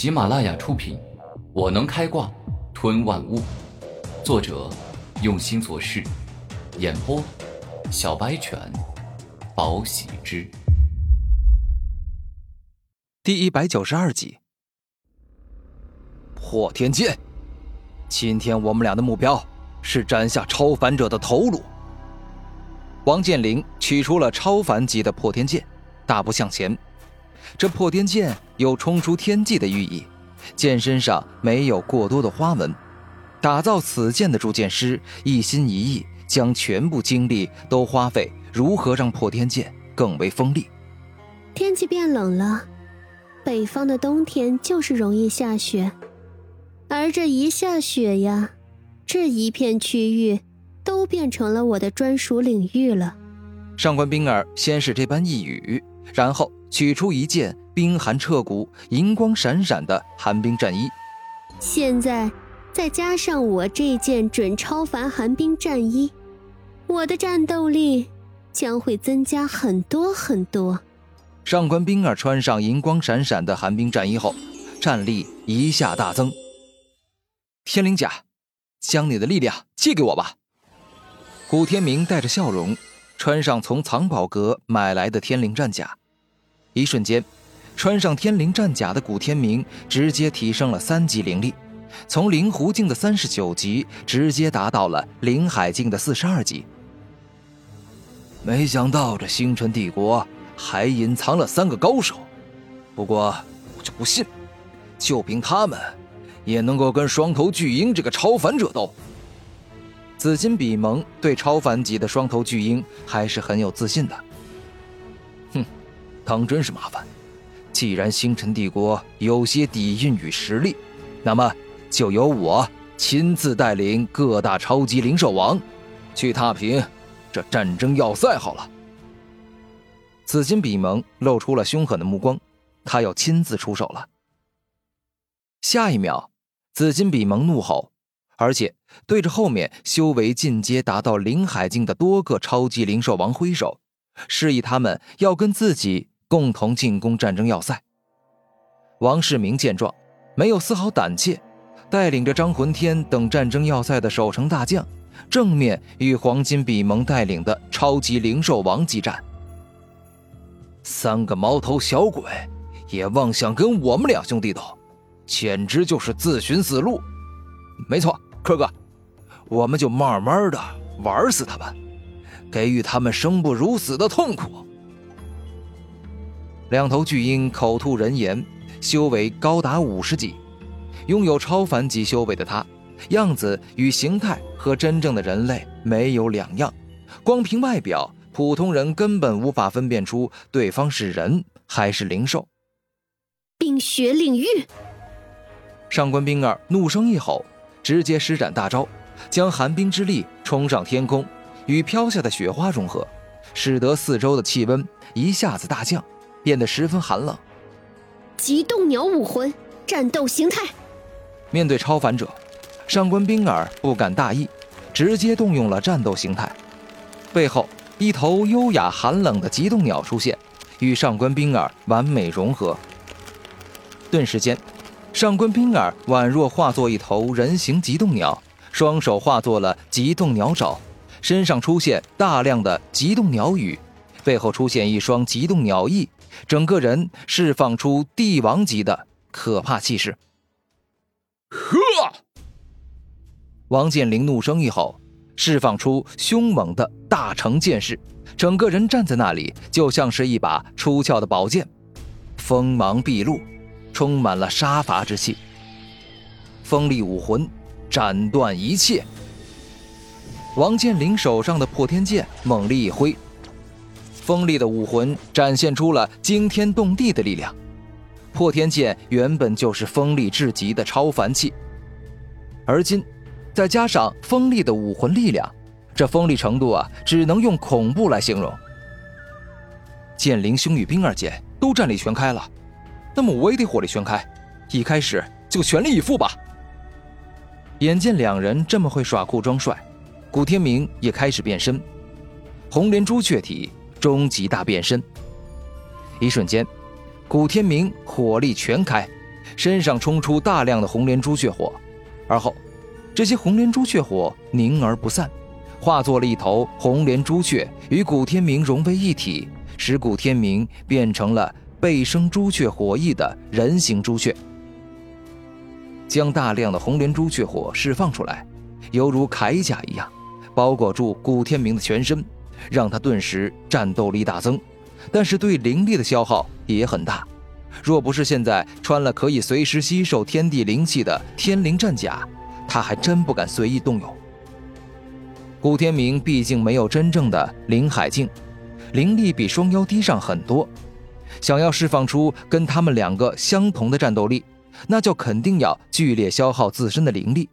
喜马拉雅出品，《我能开挂吞万物》，作者用心做事，演播小白犬，宝喜之，第一百九十二集。破天剑，今天我们俩的目标是斩下超凡者的头颅。王健林取出了超凡级的破天剑，大步向前。这破天剑有冲出天际的寓意，剑身上没有过多的花纹。打造此剑的铸剑师一心一意，将全部精力都花费如何让破天剑更为锋利。天气变冷了，北方的冬天就是容易下雪，而这一下雪呀，这一片区域都变成了我的专属领域了。上官冰儿先是这般一语，然后。取出一件冰寒彻骨、银光闪闪的寒冰战衣，现在再加上我这件准超凡寒冰战衣，我的战斗力将会增加很多很多。上官冰儿穿上银光闪闪的寒冰战衣后，战力一下大增。天灵甲，将你的力量借给我吧。古天明带着笑容，穿上从藏宝阁买来的天灵战甲。一瞬间，穿上天灵战甲的古天明直接提升了三级灵力，从灵狐境的三十九级直接达到了灵海境的四十二级。没想到这星辰帝国还隐藏了三个高手，不过我就不信，就凭他们也能够跟双头巨鹰这个超凡者斗。紫金比蒙对超凡级的双头巨鹰还是很有自信的。哼当真是麻烦。既然星辰帝国有些底蕴与实力，那么就由我亲自带领各大超级灵兽王，去踏平这战争要塞好了。紫金比蒙露出了凶狠的目光，他要亲自出手了。下一秒，紫金比蒙怒吼，而且对着后面修为进阶达到灵海境的多个超级灵兽王挥手，示意他们要跟自己。共同进攻战争要塞。王世明见状，没有丝毫胆怯，带领着张魂天等战争要塞的守城大将，正面与黄金比蒙带领的超级灵兽王激战。三个毛头小鬼也妄想跟我们两兄弟斗，简直就是自寻死路。没错，柯哥，我们就慢慢的玩死他们，给予他们生不如死的痛苦。两头巨鹰口吐人言，修为高达五十级，拥有超凡级修为的他，样子与形态和真正的人类没有两样。光凭外表，普通人根本无法分辨出对方是人还是灵兽。冰雪领域，上官冰儿怒声一吼，直接施展大招，将寒冰之力冲上天空，与飘下的雪花融合，使得四周的气温一下子大降。变得十分寒冷。极冻鸟武魂战斗形态。面对超凡者，上官冰儿不敢大意，直接动用了战斗形态。背后一头优雅寒冷的极冻鸟出现，与上官冰儿完美融合。顿时间，上官冰儿宛若化作一头人形极冻鸟，双手化作了极冻鸟爪，身上出现大量的极冻鸟羽，背后出现一双极冻鸟翼。整个人释放出帝王级的可怕气势。呵！王健林怒声一吼，释放出凶猛的大成剑势，整个人站在那里，就像是一把出鞘的宝剑，锋芒毕露，充满了杀伐之气。锋利武魂，斩断一切。王健林手上的破天剑猛力一挥。锋利的武魂展现出了惊天动地的力量，破天剑原本就是锋利至极的超凡器，而今再加上锋利的武魂力量，这锋利程度啊，只能用恐怖来形容。剑灵兄与冰儿姐都战力全开了，那么我也得火力全开，一开始就全力以赴吧。眼见两人这么会耍酷装帅，古天明也开始变身，红莲朱雀体。终极大变身，一瞬间，古天明火力全开，身上冲出大量的红莲朱雀火，而后，这些红莲朱雀火凝而不散，化作了一头红莲朱雀，与古天明融为一体，使古天明变成了背生朱雀火翼的人形朱雀。将大量的红莲朱雀火释放出来，犹如铠甲一样，包裹住古天明的全身，让他顿时战斗力大增。但是对灵力的消耗也很大。若不是现在穿了可以随时吸收天地灵气的天灵战甲，他还真不敢随意动用。古天明毕竟没有真正的灵海境，灵力比双妖低上很多，想要释放出跟他们两个相同的战斗力。那就肯定要剧烈消耗自身的灵力。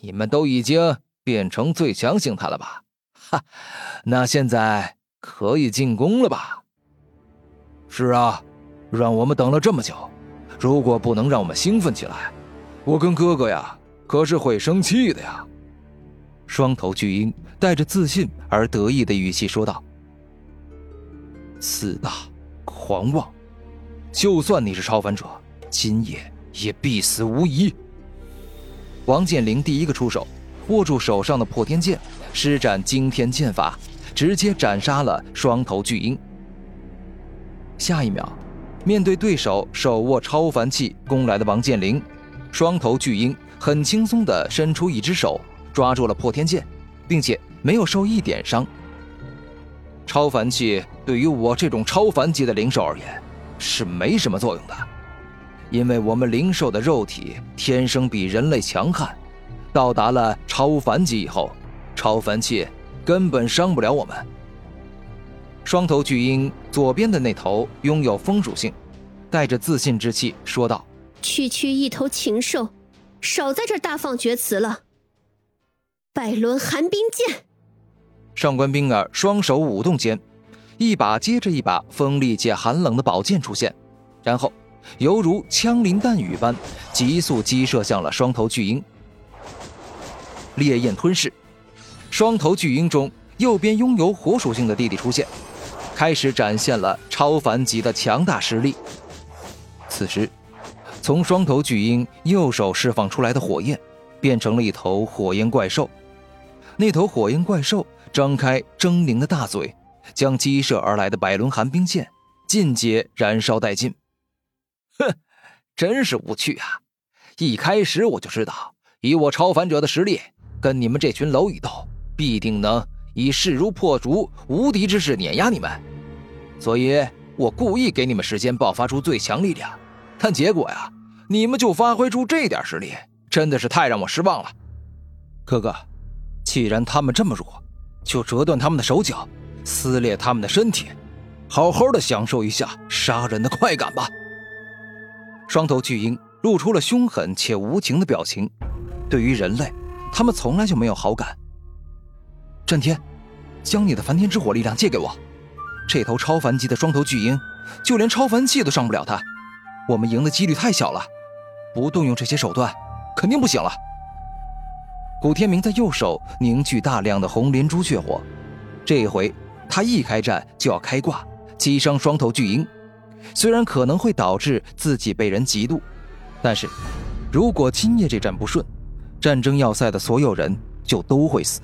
你们都已经变成最强形态了吧？哈，那现在可以进攻了吧？是啊，让我们等了这么久，如果不能让我们兴奋起来，我跟哥哥呀可是会生气的呀。双头巨鹰带着自信而得意的语气说道：“四大狂妄。”就算你是超凡者，今夜也必死无疑。王健林第一个出手，握住手上的破天剑，施展惊天剑法，直接斩杀了双头巨鹰。下一秒，面对对手手握超凡器攻来的王健林，双头巨鹰很轻松地伸出一只手，抓住了破天剑，并且没有受一点伤。超凡器对于我这种超凡级的灵兽而言。是没什么作用的，因为我们灵兽的肉体天生比人类强悍，到达了超凡级以后，超凡器根本伤不了我们。双头巨鹰左边的那头拥有风属性，带着自信之气说道：“区区一头禽兽，少在这大放厥词了。”百轮寒冰剑，上官冰儿双手舞动间。一把接着一把锋利且寒冷的宝剑出现，然后犹如枪林弹雨般急速击射向了双头巨鹰。烈焰吞噬，双头巨鹰中右边拥有火属性的弟弟出现，开始展现了超凡级的强大实力。此时，从双头巨鹰右手释放出来的火焰，变成了一头火焰怪兽。那头火焰怪兽张开狰狞的大嘴。将激射而来的百轮寒冰剑尽皆燃烧殆尽。哼，真是无趣啊！一开始我就知道，以我超凡者的实力，跟你们这群蝼蚁斗，必定能以势如破竹、无敌之势碾压你们。所以我故意给你们时间爆发出最强力量，但结果呀，你们就发挥出这点实力，真的是太让我失望了。哥哥，既然他们这么弱，就折断他们的手脚。撕裂他们的身体，好好的享受一下杀人的快感吧。双头巨鹰露出了凶狠且无情的表情，对于人类，他们从来就没有好感。战天，将你的梵天之火力量借给我。这头超凡级的双头巨鹰，就连超凡器都伤不了他，我们赢的几率太小了。不动用这些手段，肯定不行了。古天明在右手凝聚大量的红莲朱雀火，这一回。他一开战就要开挂，击伤双头巨鹰，虽然可能会导致自己被人嫉妒，但是，如果今夜这战不顺，战争要塞的所有人就都会死。